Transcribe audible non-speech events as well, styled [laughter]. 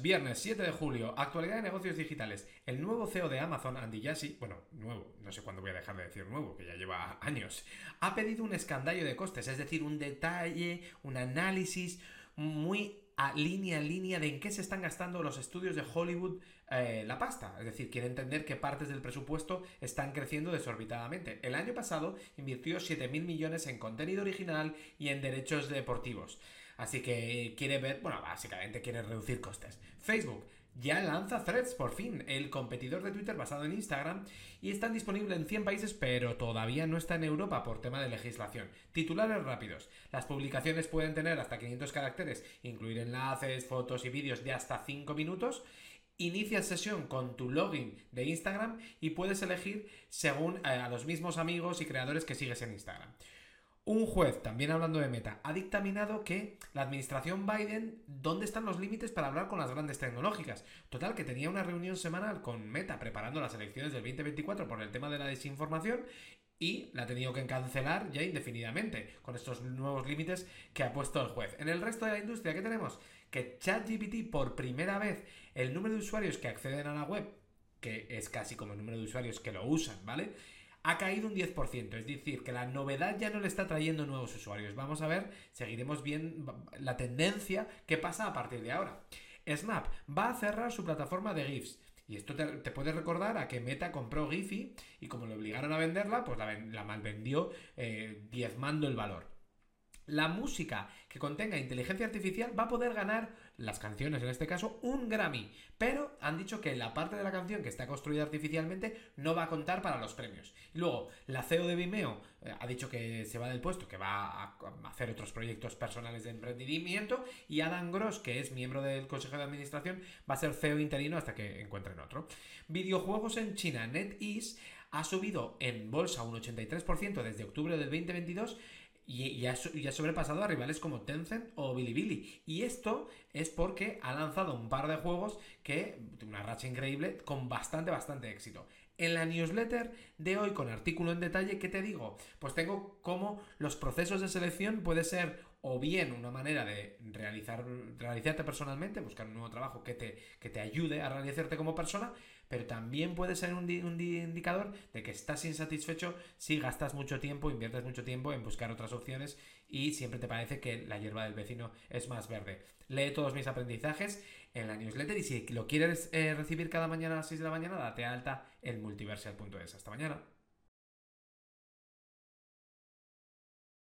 Viernes 7 de julio, actualidad de negocios digitales. El nuevo CEO de Amazon, Andy Jassy, bueno, nuevo, no sé cuándo voy a dejar de decir nuevo, que ya lleva [laughs] años, ha pedido un escandallo de costes, es decir, un detalle, un análisis muy a línea en línea de en qué se están gastando los estudios de Hollywood eh, la pasta. Es decir, quiere entender que partes del presupuesto están creciendo desorbitadamente. El año pasado invirtió 7.000 millones en contenido original y en derechos deportivos. Así que quiere ver, bueno, básicamente quiere reducir costes. Facebook ya lanza Threads por fin, el competidor de Twitter basado en Instagram, y están disponibles en 100 países, pero todavía no está en Europa por tema de legislación. Titulares rápidos. Las publicaciones pueden tener hasta 500 caracteres, incluir enlaces, fotos y vídeos de hasta 5 minutos. Inicia sesión con tu login de Instagram y puedes elegir según eh, a los mismos amigos y creadores que sigues en Instagram. Un juez, también hablando de Meta, ha dictaminado que la administración Biden, ¿dónde están los límites para hablar con las grandes tecnológicas? Total, que tenía una reunión semanal con Meta preparando las elecciones del 2024 por el tema de la desinformación y la ha tenido que cancelar ya indefinidamente con estos nuevos límites que ha puesto el juez. En el resto de la industria, ¿qué tenemos? Que ChatGPT, por primera vez, el número de usuarios que acceden a la web, que es casi como el número de usuarios que lo usan, ¿vale? Ha caído un 10%, es decir, que la novedad ya no le está trayendo nuevos usuarios. Vamos a ver, seguiremos bien la tendencia que pasa a partir de ahora. Snap va a cerrar su plataforma de GIFs. Y esto te, puede recordar a que Meta compró Giphy y como le obligaron a venderla, pues la, malvendió eh, diezmando el valor. La música que contenga inteligencia artificial va a poder ganar, las canciones en este caso, un Grammy. Pero han dicho que la parte de la canción que está construida artificialmente no va a contar para los premios. Y luego, la CEO de Vimeo eh, ha dicho que se va del puesto, que va a hacer otros proyectos personales de emprendimiento. Y Adam Gross, que es miembro del Consejo de Administración, va a ser CEO interino hasta que encuentren otro. Videojuegos en China, NetEase ha subido en bolsa un 83% desde octubre del 2022 y ya, ha sobrepasado a rivales como Tencent o Bilibili. Y esto es porque ha lanzado un par de juegos que, una racha increíble, con bastante, bastante éxito. En la newsletter de hoy, con artículo en detalle, ¿qué te digo? Pues tengo cómo los procesos de selección puede ser o bien una manera de realizar, realizarte personalmente, buscar un nuevo trabajo que te, que te ayude a realizarte como persona, pero también puede ser un, indicador de que estás insatisfecho si gastas mucho tiempo, inviertes mucho tiempo en buscar otras opciones y siempre te parece que la hierba del vecino es más verde. Lee todos mis aprendizajes en la newsletter y si lo quieres eh, recibir cada mañana a las 6 de la mañana, date alta en multiversal.es. Hasta mañana.